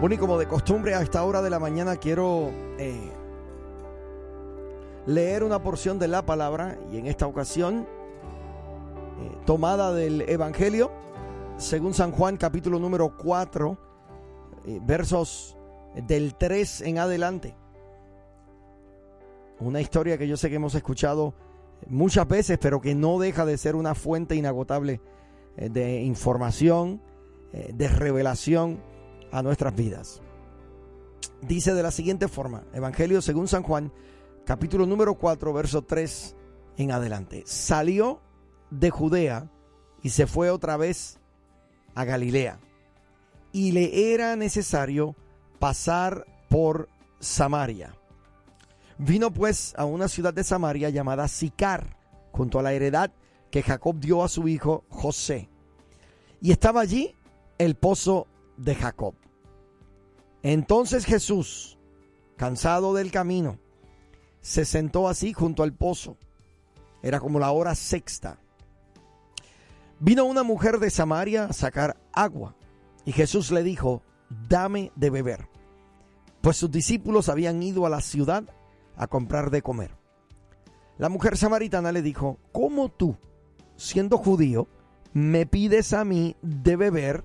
Bueno, y como de costumbre a esta hora de la mañana quiero eh, leer una porción de la palabra y en esta ocasión eh, tomada del Evangelio según San Juan capítulo número 4 eh, versos del 3 en adelante. Una historia que yo sé que hemos escuchado muchas veces pero que no deja de ser una fuente inagotable de información, de revelación a nuestras vidas. Dice de la siguiente forma, Evangelio según San Juan, capítulo número 4, verso 3 en adelante. Salió de Judea y se fue otra vez a Galilea. Y le era necesario pasar por Samaria. Vino pues a una ciudad de Samaria llamada Sicar, junto a la heredad que Jacob dio a su hijo José. Y estaba allí el pozo de Jacob. Entonces Jesús, cansado del camino, se sentó así junto al pozo. Era como la hora sexta. Vino una mujer de Samaria a sacar agua y Jesús le dijo, dame de beber, pues sus discípulos habían ido a la ciudad a comprar de comer. La mujer samaritana le dijo, ¿cómo tú, siendo judío, me pides a mí de beber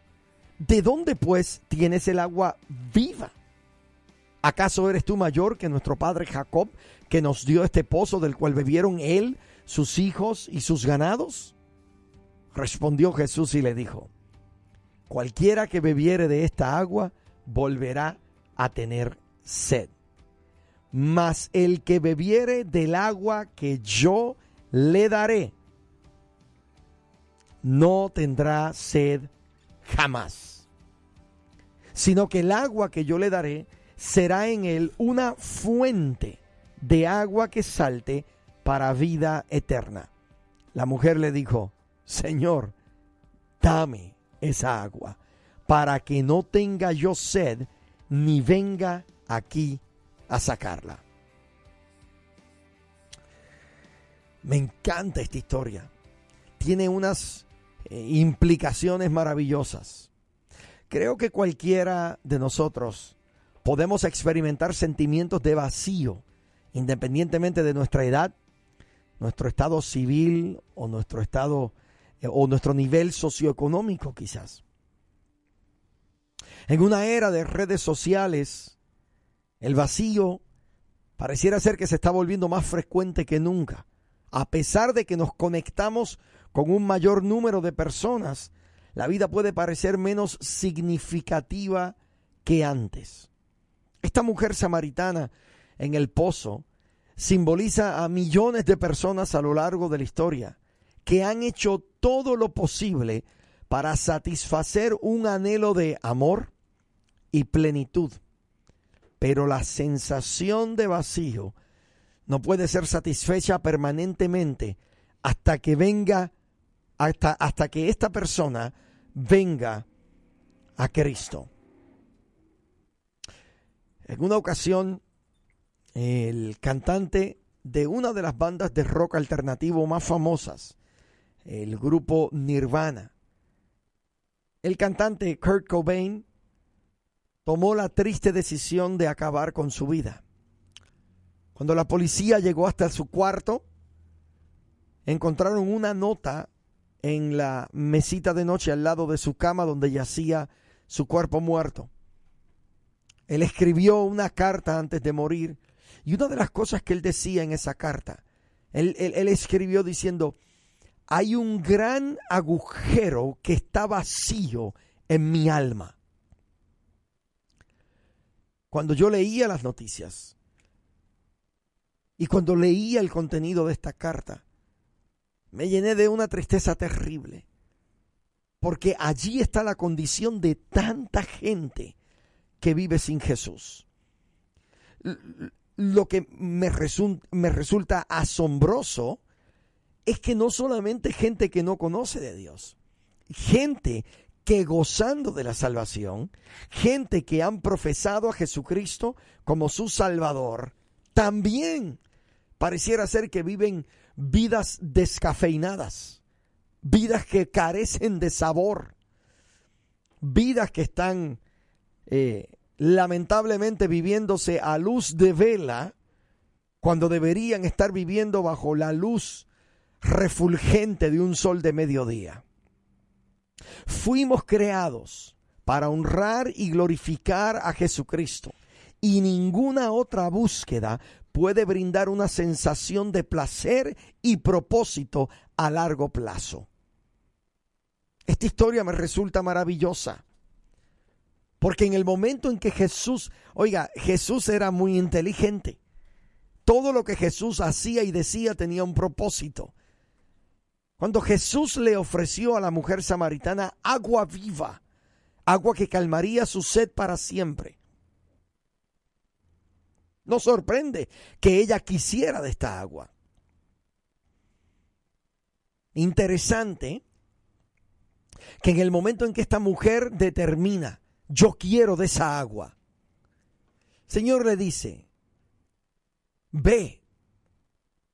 ¿De dónde pues tienes el agua viva? ¿Acaso eres tú mayor que nuestro padre Jacob, que nos dio este pozo del cual bebieron él, sus hijos y sus ganados? Respondió Jesús y le dijo, cualquiera que bebiere de esta agua volverá a tener sed. Mas el que bebiere del agua que yo le daré, no tendrá sed jamás sino que el agua que yo le daré será en él una fuente de agua que salte para vida eterna. La mujer le dijo, Señor, dame esa agua, para que no tenga yo sed, ni venga aquí a sacarla. Me encanta esta historia. Tiene unas eh, implicaciones maravillosas. Creo que cualquiera de nosotros podemos experimentar sentimientos de vacío, independientemente de nuestra edad, nuestro estado civil o nuestro estado eh, o nuestro nivel socioeconómico quizás. En una era de redes sociales, el vacío pareciera ser que se está volviendo más frecuente que nunca. A pesar de que nos conectamos con un mayor número de personas, la vida puede parecer menos significativa que antes. Esta mujer samaritana en el pozo simboliza a millones de personas a lo largo de la historia que han hecho todo lo posible para satisfacer un anhelo de amor y plenitud. Pero la sensación de vacío no puede ser satisfecha permanentemente hasta que venga hasta, hasta que esta persona venga a Cristo. En una ocasión, el cantante de una de las bandas de rock alternativo más famosas, el grupo Nirvana, el cantante Kurt Cobain tomó la triste decisión de acabar con su vida. Cuando la policía llegó hasta su cuarto, encontraron una nota en la mesita de noche al lado de su cama donde yacía su cuerpo muerto. Él escribió una carta antes de morir y una de las cosas que él decía en esa carta, él, escribió diciendo, hay un gran agujero que está vacío en mi alma. Cuando yo leía las noticias y cuando leía el contenido de esta carta, me llené de una tristeza terrible, porque allí está la condición de tanta gente que vive sin Jesús. Lo que me, resulta asombroso es que no solamente gente que no conoce de Dios, gente que gozando de la salvación, gente que han profesado a Jesucristo como su Salvador, también pareciera ser que viven vidas descafeinadas, vidas que carecen de sabor, vidas que están eh, lamentablemente viviéndose a luz de vela cuando deberían estar viviendo bajo la luz refulgente de un sol de mediodía. Fuimos creados para honrar y glorificar a Jesucristo y ninguna otra búsqueda puede brindar una sensación de placer y propósito a largo plazo. Esta historia me resulta maravillosa. Porque en el momento en que Jesús, oiga, Jesús era muy inteligente. Todo lo que Jesús hacía y decía tenía un propósito. Cuando Jesús le ofreció a la mujer samaritana agua viva, agua que calmaría su sed para siempre. No sorprende que ella quisiera de esta agua. Interesante que en el momento en que esta mujer determina, yo quiero de esa agua, Señor le dice, ve,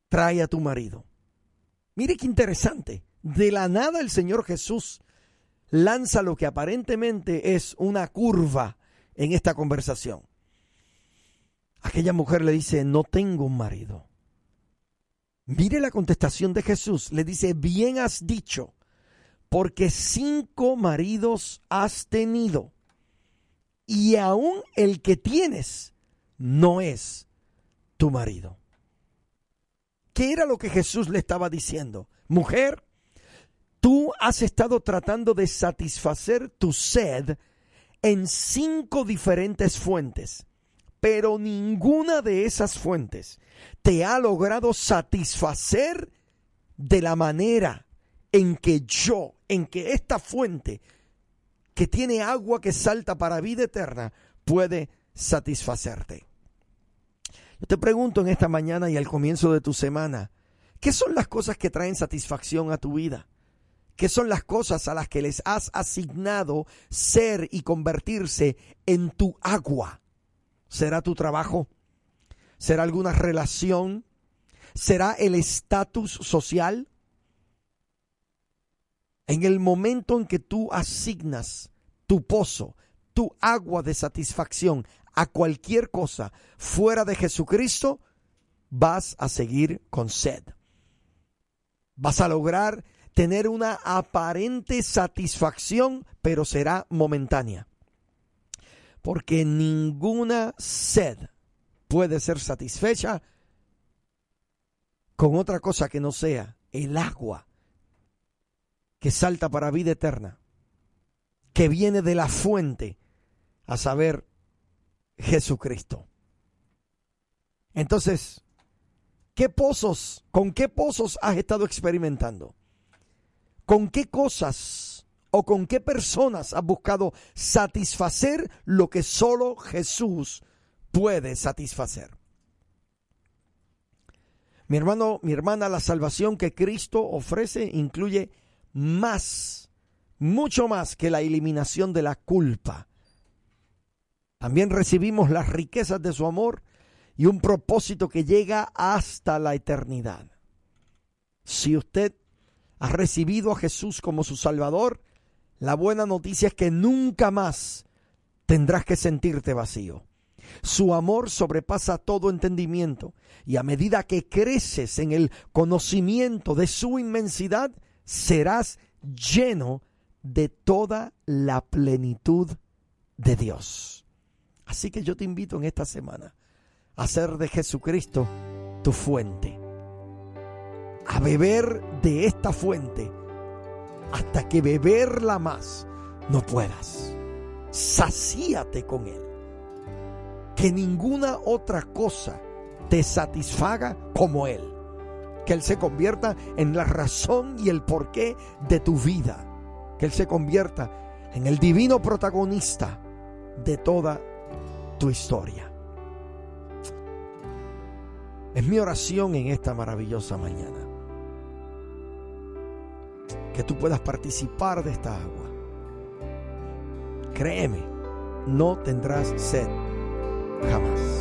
trae a tu marido. Mire qué interesante. De la nada el Señor Jesús lanza lo que aparentemente es una curva en esta conversación. Aquella mujer le dice, no tengo un marido. Mire la contestación de Jesús. Le dice, bien has dicho, porque cinco maridos has tenido, y aún el que tienes no es tu marido. ¿Qué era lo que Jesús le estaba diciendo? Mujer, tú has estado tratando de satisfacer tu sed en cinco diferentes fuentes, pero ninguna de esas fuentes te ha logrado satisfacer de la manera en que yo, en que esta fuente que tiene agua que salta para vida eterna, puede satisfacerte. Yo te pregunto en esta mañana y al comienzo de tu semana, ¿qué son las cosas que traen satisfacción a tu vida? ¿Qué son las cosas a las que les has asignado ser y convertirse en tu agua? ¿Será tu trabajo? ¿Será alguna relación? ¿Será el estatus social? En el momento en que tú asignas tu pozo, tu agua de satisfacción a cualquier cosa fuera de Jesucristo, vas a seguir con sed. Vas a lograr tener una aparente satisfacción, pero será momentánea. Porque ninguna sed puede ser satisfecha con otra cosa que no sea el agua que salta para vida eterna, que viene de la fuente, a saber, Jesucristo. Entonces, ¿qué pozos, con qué pozos has estado experimentando? ¿Con qué cosas o con qué personas has buscado satisfacer lo que solo Jesús puede satisfacer? Mi hermano, mi hermana, la salvación que Cristo ofrece incluye más, mucho más que la eliminación de la culpa también recibimos las riquezas de su amor y un propósito que llega hasta la eternidad. Si usted ha recibido a Jesús como su Salvador, la buena noticia es que nunca más tendrás que sentirte vacío. Su amor sobrepasa todo entendimiento y a medida que creces en el conocimiento de su inmensidad, serás lleno de toda la plenitud de Dios. Así que yo te invito en esta semana a hacer de Jesucristo tu fuente. A beber de esta fuente hasta que beberla más no puedas. Sacíate con Él. Que ninguna otra cosa te satisfaga como Él. Que Él se convierta en la razón y el porqué de tu vida. Que Él se convierta en el divino protagonista de toda tu historia. Es mi oración en esta maravillosa mañana. Que tú puedas participar de esta agua. Créeme, no tendrás sed jamás.